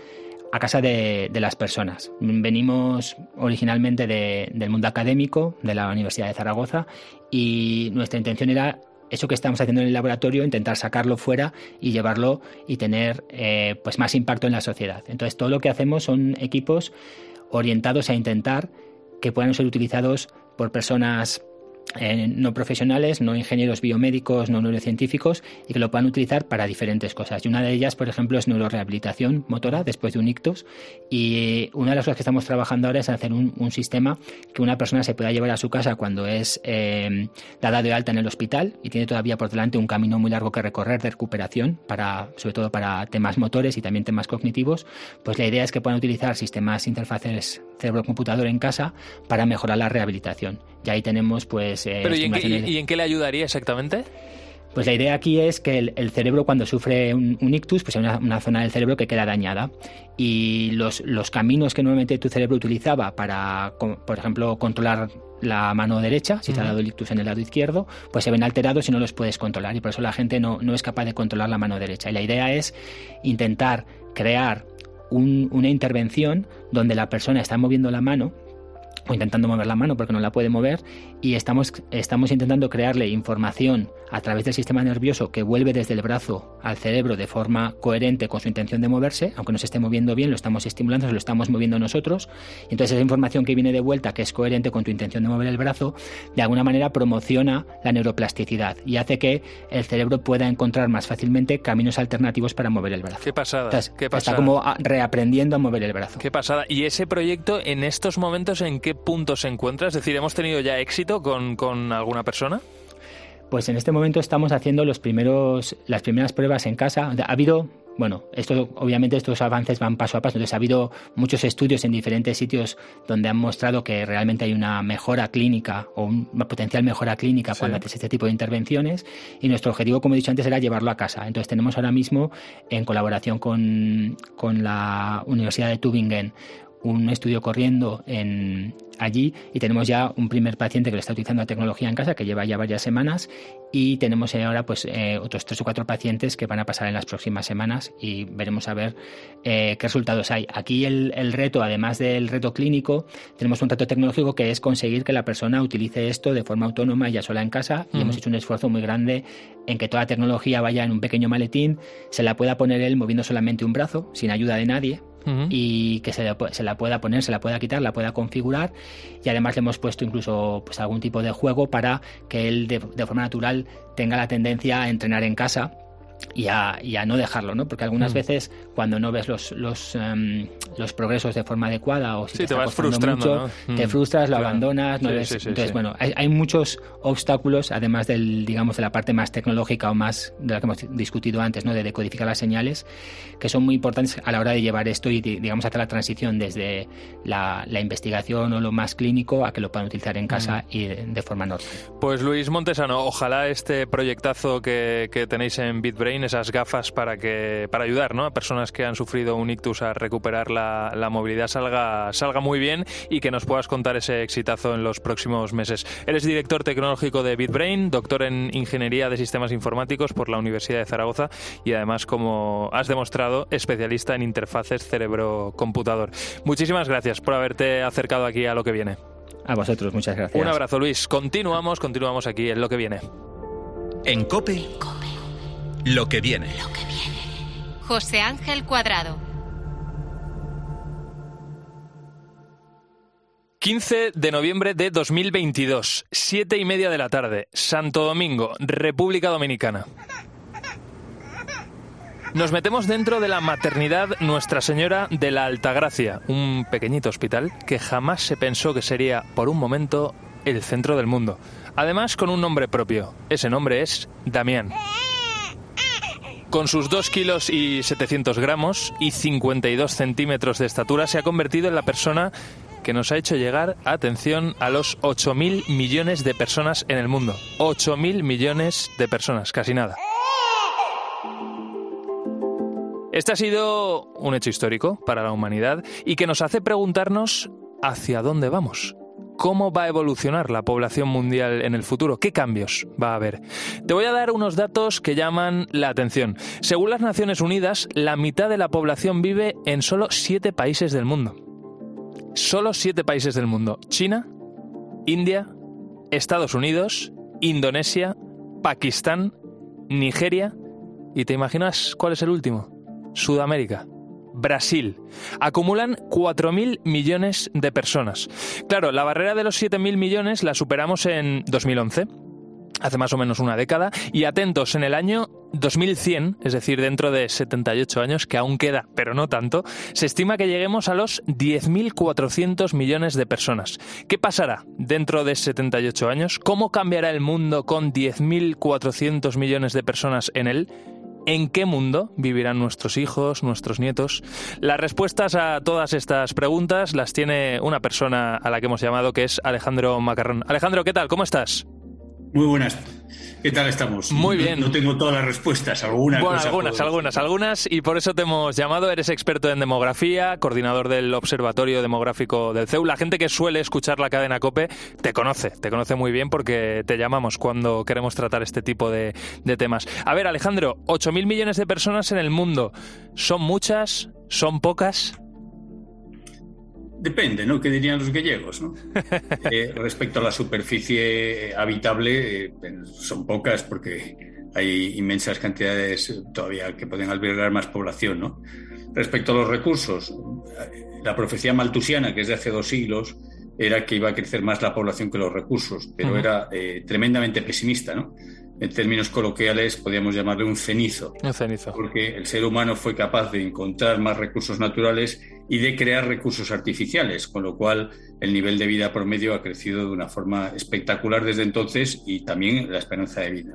a casa de, las personas. Venimos originalmente del mundo académico, de la Universidad de Zaragoza, y nuestra intención era eso que estamos haciendo en el laboratorio, intentar sacarlo fuera y llevarlo y tener eh, pues más impacto en la sociedad. Entonces todo lo que hacemos son equipos orientados a intentar que puedan ser utilizados por personas eh, no profesionales, no ingenieros biomédicos, no neurocientíficos y que lo puedan utilizar para diferentes cosas. Y una de ellas, por ejemplo, es neurorehabilitación motora después de un ictus. Y una de las cosas que estamos trabajando ahora es hacer un, sistema que una persona se pueda llevar a su casa cuando es eh, dada de alta en el hospital y tiene todavía por delante un camino muy largo que recorrer de recuperación, para, sobre todo para temas motores y también temas cognitivos. Pues la idea es que puedan utilizar sistemas interfaces cerebro-computador en casa para mejorar la rehabilitación. Y ahí tenemos pues... Eh, ¿y, en qué, le ayudaría exactamente? Pues la idea aquí es que el, cerebro cuando sufre un, ictus, pues hay una, zona del cerebro que queda dañada y los, los caminos que normalmente tu cerebro utilizaba para, por ejemplo, controlar la mano derecha, si te ha dado el ictus en el lado izquierdo, pues se ven alterados y no los puedes controlar y por eso la gente no, no es capaz de controlar la mano derecha. Y la idea es intentar crear una intervención donde la persona está moviendo la mano o intentando mover la mano porque no la puede mover y estamos, estamos intentando crearle información a través del sistema nervioso que vuelve desde el brazo al cerebro de forma coherente con su intención de moverse, aunque no se esté moviendo bien, lo estamos estimulando, lo estamos moviendo nosotros. Y entonces esa información que viene de vuelta, que es coherente con tu intención de mover el brazo, de alguna manera promociona la neuroplasticidad y hace que el cerebro pueda encontrar más fácilmente caminos alternativos para mover el brazo. Qué pasada. ¿Qué pasada? Está como reaprendiendo a mover el brazo. Qué pasada. ¿Y ese proyecto en estos momentos en qué punto se encuentra? Es decir, ¿hemos tenido ya éxito con, con alguna persona? Pues en este momento estamos haciendo los primeros, las primeras pruebas en casa. Ha habido, bueno, esto obviamente estos avances van paso a paso. Entonces ha habido muchos estudios en diferentes sitios donde han mostrado que realmente hay una mejora clínica o una potencial mejora clínica cuando haces este tipo de intervenciones. Y nuestro objetivo, como he dicho antes, era llevarlo a casa. Entonces tenemos ahora mismo, en colaboración con, con la Universidad de Tübingen, un estudio corriendo en, allí y tenemos ya un primer paciente que le está utilizando la tecnología en casa que lleva ya varias semanas y tenemos ahora pues eh, otros tres o cuatro pacientes que van a pasar en las próximas semanas y veremos a ver eh, qué resultados hay. Aquí el, reto, además del reto clínico, tenemos un reto tecnológico que es conseguir que la persona utilice esto de forma autónoma ya sola en casa y hemos hecho un esfuerzo muy grande en que toda la tecnología vaya en un pequeño maletín, se la pueda poner él moviendo solamente un brazo, sin ayuda de nadie, y que se, la pueda poner, se la pueda quitar, la pueda configurar. Y además le hemos puesto incluso pues, algún tipo de juego para que él de forma natural tenga la tendencia a entrenar en casa y a, no dejarlo, ¿no? Porque algunas mm. veces cuando no ves los, los, em, los progresos de forma adecuada o si te, vas frustrando, mucho, te mm. frustras, lo abandonas, no entonces bueno, hay, hay, muchos obstáculos además del digamos de la parte más tecnológica o más de la que hemos discutido antes, ¿no? De decodificar las señales que son muy importantes a la hora de llevar esto y digamos hacer la transición desde la, la investigación o lo más clínico a que lo puedan utilizar en casa mm. y de, forma normal. Pues Luis Montesano, ojalá este proyectazo que, que tenéis en BitBrain esas gafas para que para ayudar ¿no? a personas que han sufrido un ictus a recuperar la, la, movilidad salga, salga muy bien y que nos puedas contar ese exitazo en los próximos meses. Eres director tecnológico de BitBrain, doctor en Ingeniería de Sistemas Informáticos por la Universidad de Zaragoza y además, como has demostrado, especialista en interfaces cerebro-computador. Muchísimas gracias por haberte acercado aquí a lo que viene. A vosotros, muchas gracias. Un abrazo, Luis. Continuamos, continuamos aquí en lo que viene. En COPE. Lo que viene. Lo que viene. José Ángel Cuadrado. 15 de noviembre de 2022, siete y media de la tarde, Santo Domingo, República Dominicana. Nos metemos dentro de la maternidad Nuestra Señora de la Altagracia, un pequeñito hospital que jamás se pensó que sería por un momento el centro del mundo. Además con un nombre propio. Ese nombre es Damián. Con sus 2 kilos y 700 gramos y 52 centímetros de estatura, se ha convertido en la persona que nos ha hecho llegar, atención, a los 8.000 millones de personas en el mundo. 8.000 millones de personas, casi nada. Este ha sido un hecho histórico para la humanidad y que nos hace preguntarnos hacia dónde vamos. ¿Cómo va a evolucionar la población mundial en el futuro? ¿Qué cambios va a haber? Te voy a dar unos datos que llaman la atención. Según las Naciones Unidas, la mitad de la población vive en solo siete países del mundo. Solo siete países del mundo. China, India, Estados Unidos, Indonesia, Pakistán, Nigeria y ¿te imaginas cuál es el último? Sudamérica. Brasil. Acumulan 4.000 millones de personas. Claro, la barrera de los 7.000 millones la superamos en 2011 hace más o menos una década, y atentos, en el año 2100, es decir, dentro de 78 años, que aún queda, pero no tanto, se estima que lleguemos a los 10.400 millones de personas. ¿Qué pasará dentro de 78 años? ¿Cómo cambiará el mundo con 10.400 millones de personas en él? ¿En qué mundo vivirán nuestros hijos, nuestros nietos? Las respuestas a todas estas preguntas las tiene una persona a la que hemos llamado, que es Alejandro Macarrón. Alejandro, ¿qué tal? ¿Cómo estás? Muy buenas. ¿Qué tal estamos? Muy bien. No, tengo todas las respuestas, algunas. Bueno, algunas, algunas, algunas, y por eso te hemos llamado. Eres experto en demografía, coordinador del Observatorio Demográfico del CEU. La gente que suele escuchar la cadena COPE te conoce, te conoce muy bien porque te llamamos cuando queremos tratar este tipo de, de temas. A ver, Alejandro, 8.000 millones de personas en el mundo. ¿Son muchas? ¿Son pocas? Depende, ¿no? ¿Qué dirían los gallegos? ¿no? [laughs] Eh, respecto a la superficie habitable, eh, son pocas porque hay inmensas cantidades todavía que pueden albergar más población, ¿no? Respecto a los recursos, la profecía maltusiana, que es de hace dos siglos, era que iba a crecer más la población que los recursos, pero era eh, tremendamente pesimista, ¿no? En términos coloquiales, podríamos llamarle un cenizo. Un cenizo. Porque el ser humano fue capaz de encontrar más recursos naturales y de crear recursos artificiales, con lo cual el nivel de vida promedio ha crecido de una forma espectacular desde entonces y también la esperanza de vida.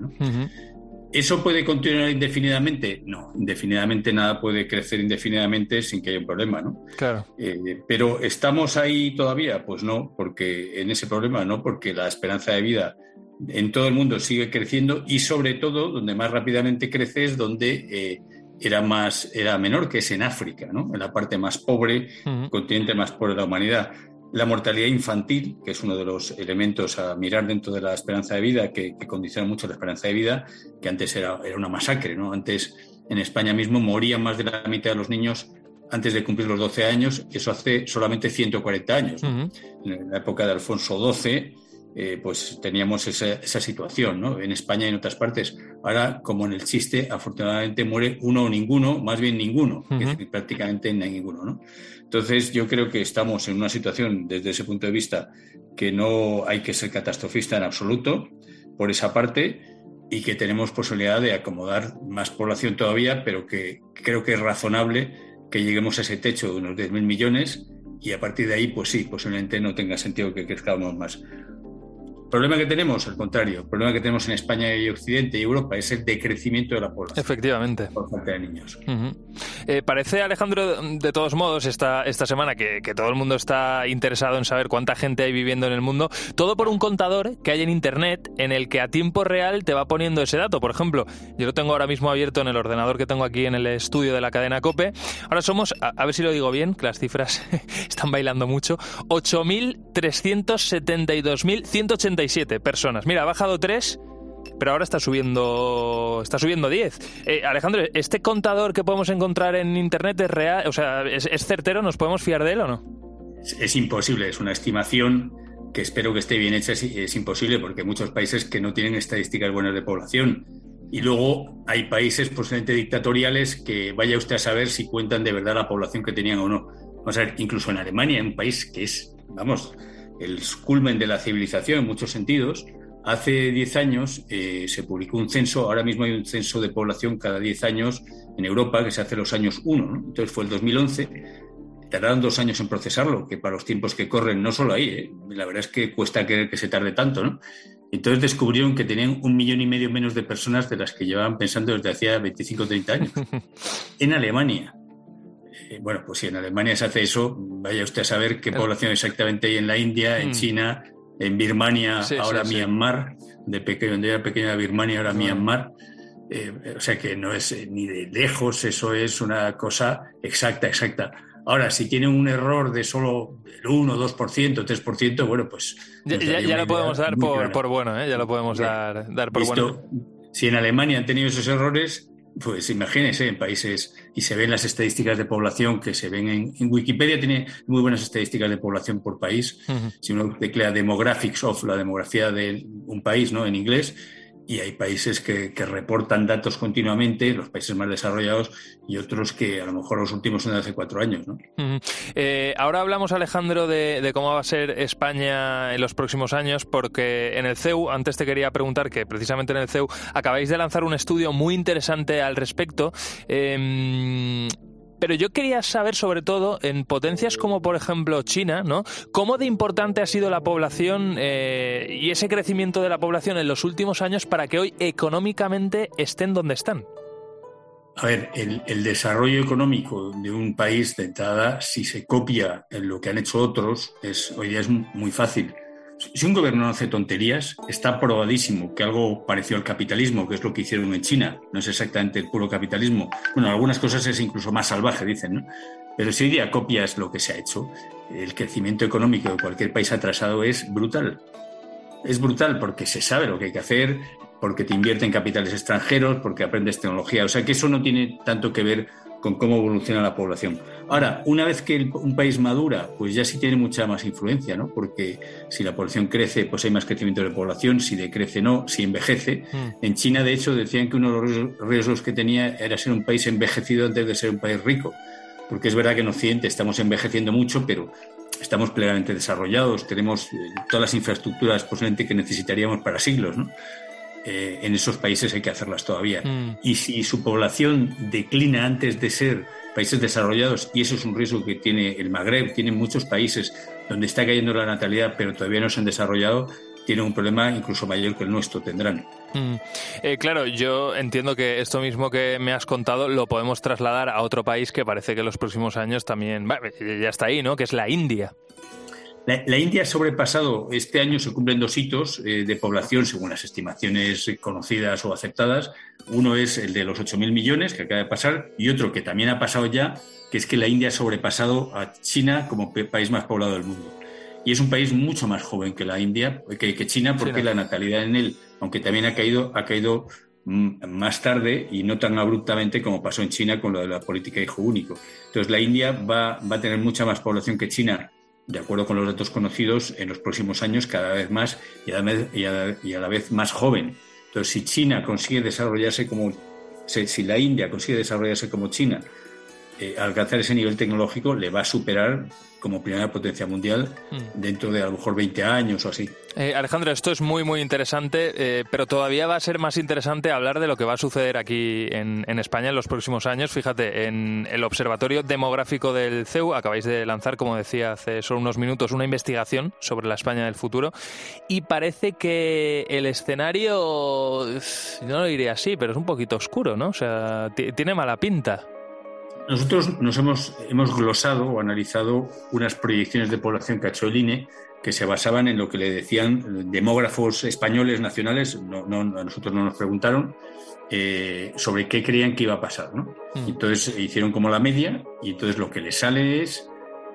¿Eso puede continuar indefinidamente? No, indefinidamente nada puede crecer indefinidamente sin que haya un problema, ¿no? Claro. Eh, pero ¿estamos ahí todavía? Pues no, porque en ese problema no, porque la esperanza de vida en todo el mundo sigue creciendo y sobre todo donde más rápidamente crece es donde eh, era más era menor que es en África, ¿no? En la parte más pobre, continente más pobre de la humanidad. La mortalidad infantil, que es uno de los elementos a mirar dentro de la esperanza de vida, que, condiciona mucho la esperanza de vida, que antes era, era una masacre, ¿no? Antes en España mismo morían más de la mitad de los niños antes de cumplir los 12 años, eso hace solamente 140 años. En la época de Alfonso XII, eh, pues teníamos esa, situación, ¿no? En España y en otras partes. Ahora, como en el chiste, afortunadamente muere uno o ninguno, más bien ninguno, prácticamente ninguno, ¿no? Entonces, yo creo que estamos en una situación, desde ese punto de vista, que no hay que ser catastrofista en absoluto por esa parte y que tenemos posibilidad de acomodar más población todavía, pero que creo que es razonable que lleguemos a ese techo de unos 10.000 millones y a partir de ahí, pues sí, posiblemente no tenga sentido que crezcamos más problema que tenemos, al contrario, el problema que tenemos en España y Occidente y Europa es el decrecimiento de la población. Efectivamente. Por falta de niños. Eh, parece, Alejandro, de todos modos, esta, esta semana que, todo el mundo está interesado en saber cuánta gente hay viviendo en el mundo, todo por un contador que hay en Internet en el que a tiempo real te va poniendo ese dato. Por ejemplo, yo lo tengo ahora mismo abierto en el ordenador que tengo aquí en el estudio de la cadena COPE. Ahora somos, a, a ver si lo digo bien, que las cifras [laughs] están bailando mucho, 8.372.180 personas. Mira, ha bajado 3, pero ahora está subiendo está subiendo 10. Eh, Alejandro, ¿este contador que podemos encontrar en Internet es real? O sea, ¿es, certero? ¿Nos podemos fiar de él o no? Es, imposible, es una estimación que espero que esté bien hecha, es, imposible porque hay muchos países que no tienen estadísticas buenas de población. Y luego hay países posiblemente dictatoriales que vaya usted a saber si cuentan de verdad la población que tenían o no. Vamos a ver, incluso en Alemania, un país que es, vamos, el culmen de la civilización en muchos sentidos. Hace 10 años eh, se publicó un censo, ahora mismo hay un censo de población cada 10 años en Europa que se hace los años 1, entonces fue el 2011, tardaron dos años en procesarlo, que para los tiempos que corren, no solo ahí, ¿eh? la verdad es que cuesta creer que se tarde tanto, ¿no? Entonces descubrieron que tenían un millón y medio menos de personas de las que llevaban pensando desde hacía 25 o 30 años. [laughs] En Alemania, eh, bueno, pues si en Alemania se hace eso, vaya usted a saber qué población exactamente hay en la India, en mm. China, en Birmania, ahora Myanmar, de pequeño, donde era pequeña Birmania, ahora Myanmar. Eh, o sea que no es eh, ni de lejos, eso es una cosa exacta, exacta. Ahora, si tiene un error de solo el 1, 2%, 3%, bueno, pues... Ya, lo podemos dar por, bueno, ¿eh? ya lo podemos dar, dar por bueno. Si en Alemania han tenido esos errores, pues imagínense en países y se ven las estadísticas de población que se ven en, Wikipedia tiene muy buenas estadísticas de población por país. Si uno teclea demographics of la demografía de un país, ¿no? En inglés y hay países que, reportan datos continuamente, los países más desarrollados, y otros que a lo mejor los últimos son de hace cuatro años. ¿no? Eh, ahora hablamos, Alejandro, de, cómo va a ser España en los próximos años, porque en el CEU, antes te quería preguntar que precisamente en el CEU acabáis de lanzar un estudio muy interesante al respecto. Em, pero yo quería saber sobre todo en potencias como por ejemplo China, ¿no? ¿Cómo de importante ha sido la población eh, y ese crecimiento de la población en los últimos años para que hoy económicamente estén donde están? A ver, el, desarrollo económico de un país de entrada, si se copia en lo que han hecho otros, es, hoy día es muy fácil. Si un gobierno no hace tonterías, está probadísimo que algo parecido al capitalismo, que es lo que hicieron en China, no es exactamente el puro capitalismo. Bueno, algunas cosas es incluso más salvaje, dicen, ¿no? Pero si hoy día copias lo que se ha hecho, el crecimiento económico de cualquier país atrasado es brutal. Es brutal porque se sabe lo que hay que hacer, porque te invierte en capitales extranjeros, porque aprendes tecnología. O sea que eso no tiene tanto que ver con cómo evoluciona la población. Ahora, una vez que un país madura, pues ya sí tiene mucha más influencia, ¿no? Porque si la población crece, pues hay más crecimiento de población, si decrece no, si envejece. Mm. En China, de hecho, decían que uno de los riesgos que tenía era ser un país envejecido antes de ser un país rico. Porque es verdad que en Occidente estamos envejeciendo mucho, pero estamos plenamente desarrollados, tenemos eh, todas las infraestructuras posiblemente que necesitaríamos para siglos, ¿no? Eh, en esos países hay que hacerlas todavía. Mm. Y si su población declina antes de ser países desarrollados, y eso es un riesgo que tiene el Magreb, tienen muchos países donde está cayendo la natalidad, pero todavía no se han desarrollado, tienen un problema incluso mayor que el nuestro, tendrán. Mm. Eh, claro, yo entiendo que esto mismo que me has contado lo podemos trasladar a otro país que parece que en los próximos años también ya está ahí, ¿no? Que es la India. La, India ha sobrepasado, este año se cumplen dos hitos eh, de población según las estimaciones conocidas o aceptadas. Uno es el de los 8.000 millones que acaba de pasar y otro que también ha pasado ya, que es que la India ha sobrepasado a China como país más poblado del mundo. Y es un país mucho más joven que la India, que, China, porque la natalidad en él, aunque también ha caído, ha caído mm, más tarde y no tan abruptamente como pasó en China con lo de la política hijo único. Entonces la India va, va a tener mucha más población que China de acuerdo con los datos conocidos, en los próximos años cada vez más y a la vez, y a la vez más joven. Entonces, si China consigue desarrollarse como, si la India consigue desarrollarse como China, eh, alcanzar ese nivel tecnológico, le va a superar como primera potencia mundial mm. dentro de a lo mejor 20 años o así. Eh, Alejandro, esto es muy, muy interesante, eh, pero todavía va a ser más interesante hablar de lo que va a suceder aquí en, España en los próximos años. Fíjate, en el Observatorio Demográfico del CEU acabáis de lanzar, como decía hace solo unos minutos, una investigación sobre la España del futuro y parece que el escenario, no lo diría así, pero es un poquito oscuro, ¿no? O sea, tiene mala pinta. Nosotros nos hemos, hemos glosado o analizado unas proyecciones de población que ha hecho el INE que se basaban en lo que le decían demógrafos españoles nacionales, no, a nosotros no nos preguntaron, eh, sobre qué creían que iba a pasar. ¿no? Mm. Entonces hicieron como la media y entonces lo que les sale es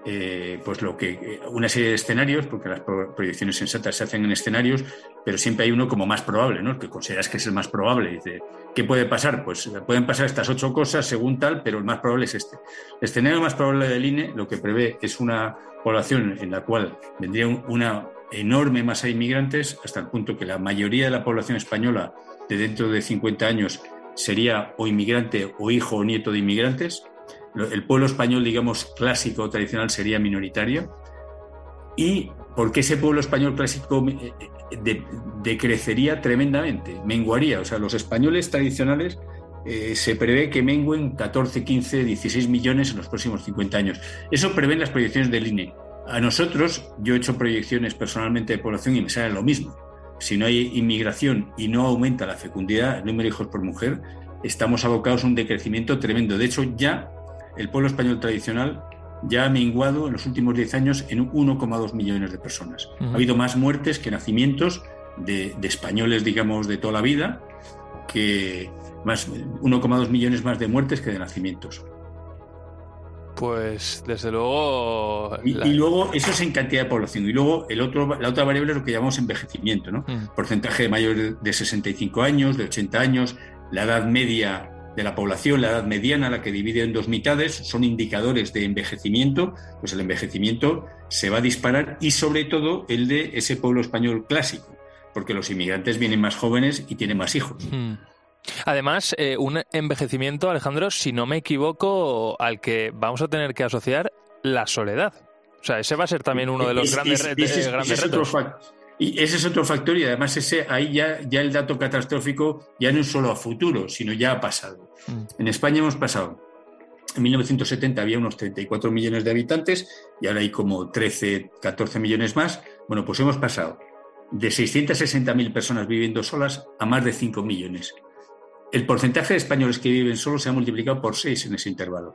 eh, pues lo que una serie de escenarios, porque las proyecciones sensatas se hacen en escenarios, pero siempre hay uno como más probable, ¿no? Que consideras que es el más probable. Dice, ¿qué puede pasar? Pues pueden pasar estas ocho cosas según tal, pero el más probable es este. El escenario más probable del INE lo que prevé es una población en la cual vendría una enorme masa de inmigrantes, hasta el punto que la mayoría de la población española de dentro de 50 años sería o inmigrante o hijo o nieto de inmigrantes el pueblo español, digamos, clásico tradicional sería minoritario. ¿Y porque ese pueblo español clásico eh, eh, decrecería tremendamente? Menguaría. O sea, los españoles tradicionales eh, se prevé que menguen 14, 15, 16 millones en los próximos 50 años. Eso prevén las proyecciones del INE. A nosotros, yo he hecho proyecciones personalmente de población y me sale lo mismo. Si no hay inmigración y no aumenta la fecundidad, el número de hijos por mujer, estamos abocados a un decrecimiento tremendo. De hecho, ya el pueblo español tradicional ya ha menguado en los últimos 10 años en 1,2 millones de personas. Ha habido más muertes que nacimientos de, españoles, digamos, de toda la vida, que más 1,2 millones más de muertes que de nacimientos. Pues desde luego. Y, luego, eso es en cantidad de población. Y luego el otro, la otra variable es lo que llamamos envejecimiento, ¿no? Porcentaje de mayores de 65 años, de 80 años, la edad media de la población, la edad mediana, la que divide en dos mitades, son indicadores de envejecimiento, pues el envejecimiento se va a disparar y sobre todo el de ese pueblo español clásico, porque los inmigrantes vienen más jóvenes y tienen más hijos. Hmm. Además, eh, un envejecimiento, Alejandro, si no me equivoco, al que vamos a tener que asociar la soledad. O sea, ese va a ser también uno de los grandes, retos. Y ese es otro factor y además ese, ahí ya, ya el dato catastrófico ya no es solo a futuro, sino ya ha pasado. Mm. En España hemos pasado, en 1970 había unos 34 millones de habitantes y ahora hay como 13, 14 millones más. Bueno, pues hemos pasado de 660.000 personas viviendo solas a más de 5 millones. El porcentaje de españoles que viven solos se ha multiplicado por 6 en ese intervalo.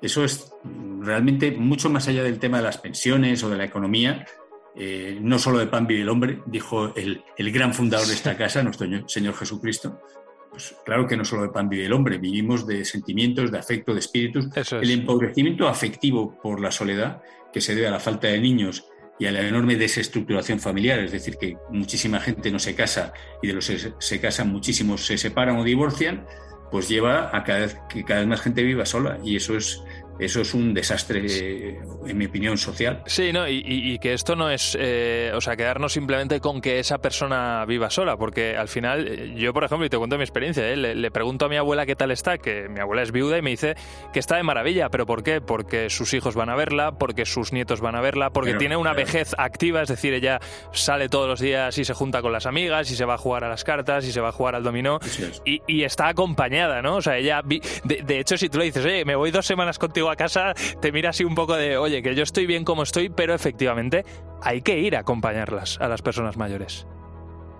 Eso es realmente mucho más allá del tema de las pensiones o de la economía, eh, no solo de pan vive el hombre, dijo el, gran fundador de esta casa, nuestro Señor Jesucristo. Pues claro que no solo de pan vive el hombre, vivimos de sentimientos, de afecto, de espíritus. El empobrecimiento afectivo por la soledad, que se debe a la falta de niños y a la enorme desestructuración familiar, es decir, que muchísima gente no se casa y de los que se casan muchísimos se separan o divorcian, pues lleva a cada que cada vez más gente viva sola y eso es eso es un desastre, en mi opinión, social. Sí, ¿no? Y, que esto no es, eh, o sea, quedarnos simplemente con que esa persona viva sola, porque al final, eh, yo, por ejemplo, y te cuento mi experiencia, ¿eh? le, pregunto a mi abuela qué tal está, que mi abuela es viuda y me dice que está de maravilla, pero ¿por qué? Porque sus hijos van a verla, porque sus nietos van a verla, porque tiene una vejez activa, es decir, ella sale todos los días y se junta con las amigas y se va a jugar a las cartas y se va a jugar al dominó y, está acompañada, ¿no? O sea, ella, de, de hecho, si tú le dices, oye, me voy dos semanas contigo a casa, te mira así un poco de, oye, que yo estoy bien como estoy, pero efectivamente hay que ir a acompañarlas a las personas mayores.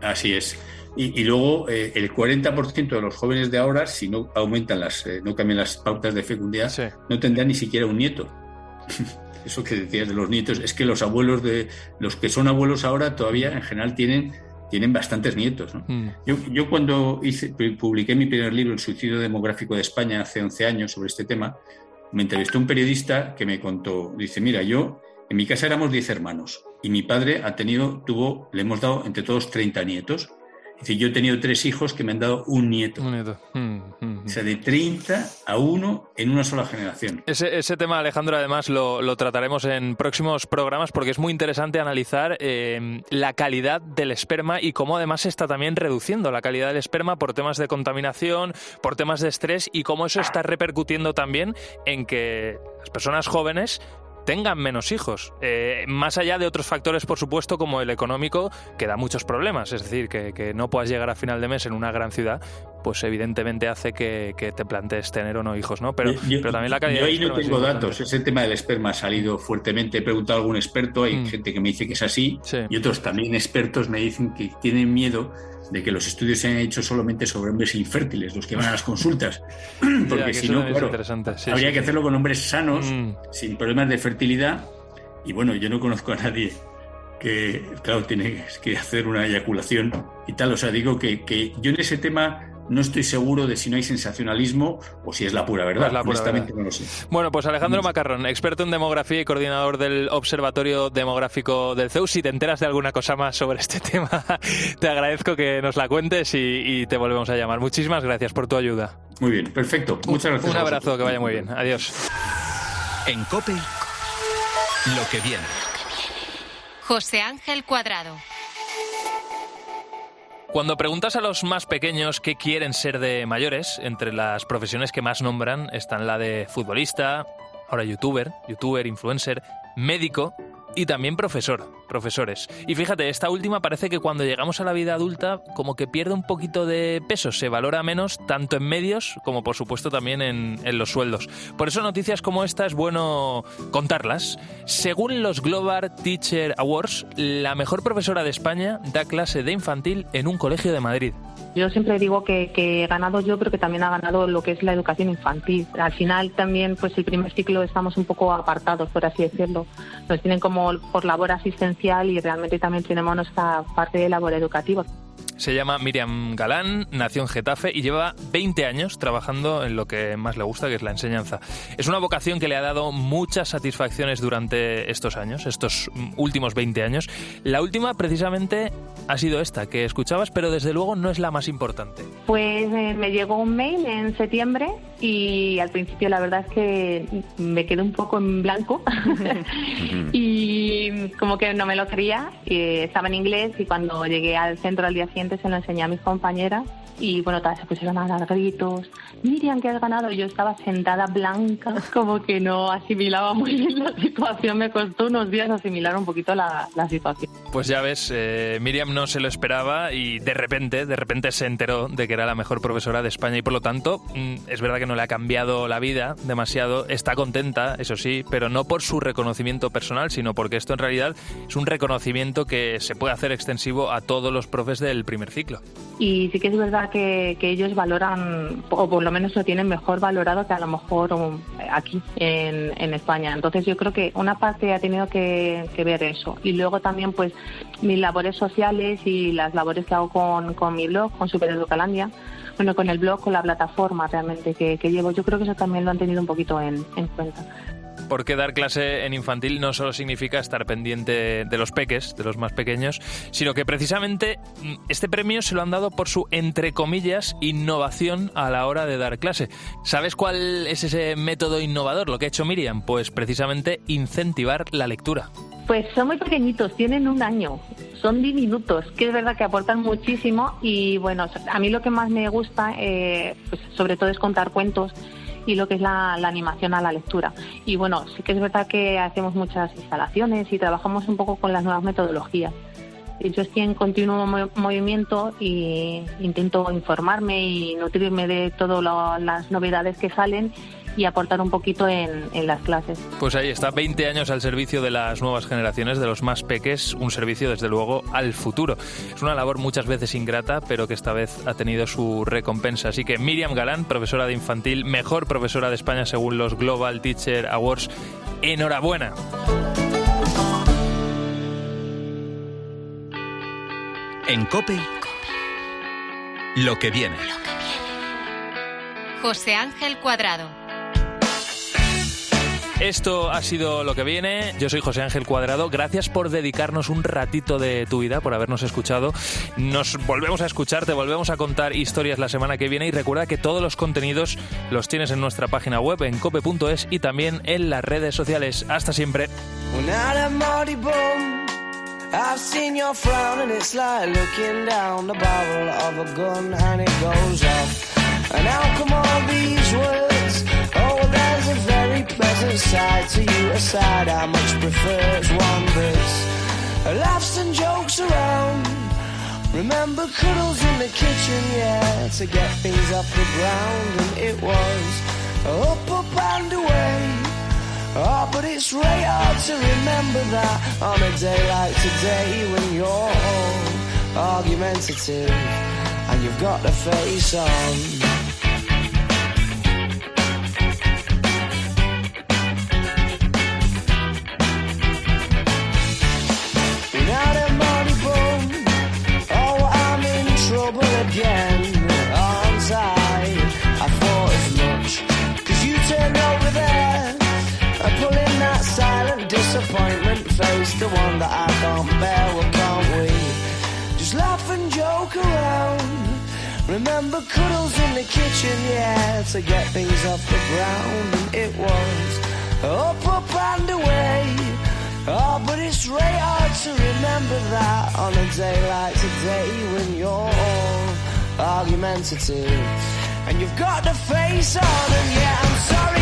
Así es. Y, luego eh, el 40% de los jóvenes de ahora, si no aumentan las, eh, no cambian las pautas de fecundidad, no tendrán ni siquiera un nieto. [laughs] eso que decías de los nietos, es que los abuelos de los que son abuelos ahora todavía en general tienen, tienen bastantes nietos. Mm. Yo, yo, cuando hice, publiqué mi primer libro, El suicidio demográfico de España, hace 11 años sobre este tema, me entrevistó un periodista que me contó, dice, mira, yo en mi casa éramos 10 hermanos y mi padre ha tenido, tuvo, le hemos dado entre todos 30 nietos decir, yo he tenido tres hijos que me han dado un nieto. Un nieto. Mm, mm, mm. O sea, de 30 a 1 en una sola generación. Ese, ese tema, Alejandro, además lo, lo, trataremos en próximos programas porque es muy interesante analizar eh, la calidad del esperma y cómo además se está también reduciendo la calidad del esperma por temas de contaminación, por temas de estrés y cómo eso está repercutiendo también en que las personas jóvenes tengan menos hijos. Eh, más allá de otros factores, por supuesto, como el económico, que da muchos problemas. Es decir, que, no puedas llegar a final de mes en una gran ciudad, pues evidentemente hace que, te plantees tener o no hijos, ¿no? Pero, pero también la calidad. Yo ahí no tengo datos. Ese tema del esperma ha salido fuertemente. He preguntado a algún experto, hay mm. gente que me dice que es así, y otros también expertos me dicen que tienen miedo de que los estudios se han hecho solamente sobre hombres infértiles, los que van a las consultas. [clears throat] Porque si no, claro, habría que hacerlo con hombres sanos, mm. sin problemas de fertilidad. Y bueno, yo no conozco a nadie que, claro, tiene que hacer una eyaculación y tal. O sea, digo que, que yo en ese tema no estoy seguro de si no hay sensacionalismo o si es la pura verdad. Honestamente no lo sé. Bueno, pues Alejandro Macarrón, experto en demografía y coordinador del Observatorio Demográfico del CEU. Si te enteras de alguna cosa más sobre este [laughs] tema, te agradezco que nos la cuentes y, te volvemos a llamar. Muchísimas gracias por tu ayuda. Muy bien, perfecto. Muchas gracias. Un abrazo, que vaya muy bien. Adiós. En COPE, lo que viene. José Ángel Cuadrado. Cuando preguntas a los más pequeños qué quieren ser de mayores, entre las profesiones que más nombran están la de futbolista, ahora youtuber, youtuber, influencer, médico y también profesor, profesores. Y fíjate, esta última parece que cuando llegamos a la vida adulta como que pierde un poquito de peso, se valora menos tanto en medios como por supuesto también en, los sueldos. Por eso noticias como esta es bueno contarlas. Según los Global Teacher Awards, la mejor profesora de España da clase de infantil en un colegio de Madrid. Yo siempre digo que, he ganado yo, pero que también ha ganado lo que es la educación infantil. Al final también, pues el primer ciclo estamos un poco apartados, por así decirlo. Nos tienen como por labor asistencial y realmente también tenemos nuestra parte de labor educativa. Se llama Miriam Galán, nació en Getafe y lleva 20 años trabajando en lo que más le gusta, que es la enseñanza. Es una vocación que le ha dado muchas satisfacciones durante estos años, estos últimos 20 años. La última, precisamente, ha sido esta, que escuchabas, pero desde luego no es la más importante. Pues eh, me llegó un mail en septiembre y al principio la verdad es que me quedé un poco en blanco [laughs] [laughs] y como que no me lo creía. estaba en inglés y cuando llegué al centro al día siguiente se lo enseñé a mis compañeras y bueno, todas se pusieron a dar gritos. Miriam, que has ganado. Yo estaba sentada blanca, [laughs] como que no asimilaba muy bien la situación. Me costó unos días asimilar un poquito la, situación. Pues ya ves, eh, Miriam no se lo esperaba y de repente, de repente se enteró de que era la mejor profesora de España y por lo tanto, mm, es verdad que no le ha cambiado la vida demasiado. Está contenta, eso sí, pero no por su reconocimiento personal, sino porque esto en realidad es un reconocimiento que se puede hacer extensivo a todos los profes del ciclo. Y sí que es verdad que, ellos valoran, o por lo menos lo tienen mejor valorado que a lo mejor um, aquí en, España. Entonces yo creo que una parte ha tenido que, ver eso. Y luego también pues mis labores sociales y las labores que hago con, con mi blog, con Supereducalandia, bueno, con el blog, con la plataforma realmente que, llevo, yo creo que eso también lo han tenido un poquito en, en cuenta porque dar clase en infantil no solo significa estar pendiente de los peques, de los más pequeños, sino que precisamente mm, este premio se lo han dado por su, entre comillas, innovación a la hora de dar clase. ¿Sabes cuál es ese método innovador, lo que ha hecho Miriam? Pues precisamente incentivar la lectura. Pues son muy pequeñitos, tienen un año, son diminutos, que es verdad que aportan muchísimo y bueno, a mí lo que más me gusta, eh, pues sobre todo es contar cuentos y lo que es la, animación a la lectura. Y bueno, sí que es verdad que hacemos muchas instalaciones y trabajamos un poco con las nuevas metodologías. Yo estoy en continuo movimiento y intento informarme y nutrirme de todas las novedades que salen y aportar un poquito en, en las clases. Pues ahí está, 20 años al servicio de las nuevas generaciones, de los más peques, un servicio desde luego al futuro. Es una labor muchas veces ingrata, pero que esta vez ha tenido su recompensa. Así que Miriam Galán, profesora de infantil, mejor profesora de España según los Global Teacher Awards, enhorabuena. En Cope, lo que viene. José Ángel Cuadrado. Esto ha sido lo que viene. Yo soy José Ángel Cuadrado. Gracias por dedicarnos un ratito de tu vida, por habernos escuchado. Nos volvemos a escuchar, te volvemos a contar historias la semana que viene y recuerda que todos los contenidos los tienes en nuestra página web en cope.es y también en las redes sociales. Hasta siempre. A a pleasant side to you, a side I much prefer. It's one that's laughs and jokes around. Remember cuddles in the kitchen, yeah, to get things off the ground, and it was up, up and away. Oh, but it's really hard to remember that on a day like today when you're all argumentative and you've got the face on. Face, the one that I can't bear. Well, can't we just laugh and joke around? Remember cuddles in the kitchen, yeah, to get things off the ground, and it was up, up and away. Oh, but it's really hard to remember that on a day like today when you're all argumentative and you've got the face on, and yeah, I'm sorry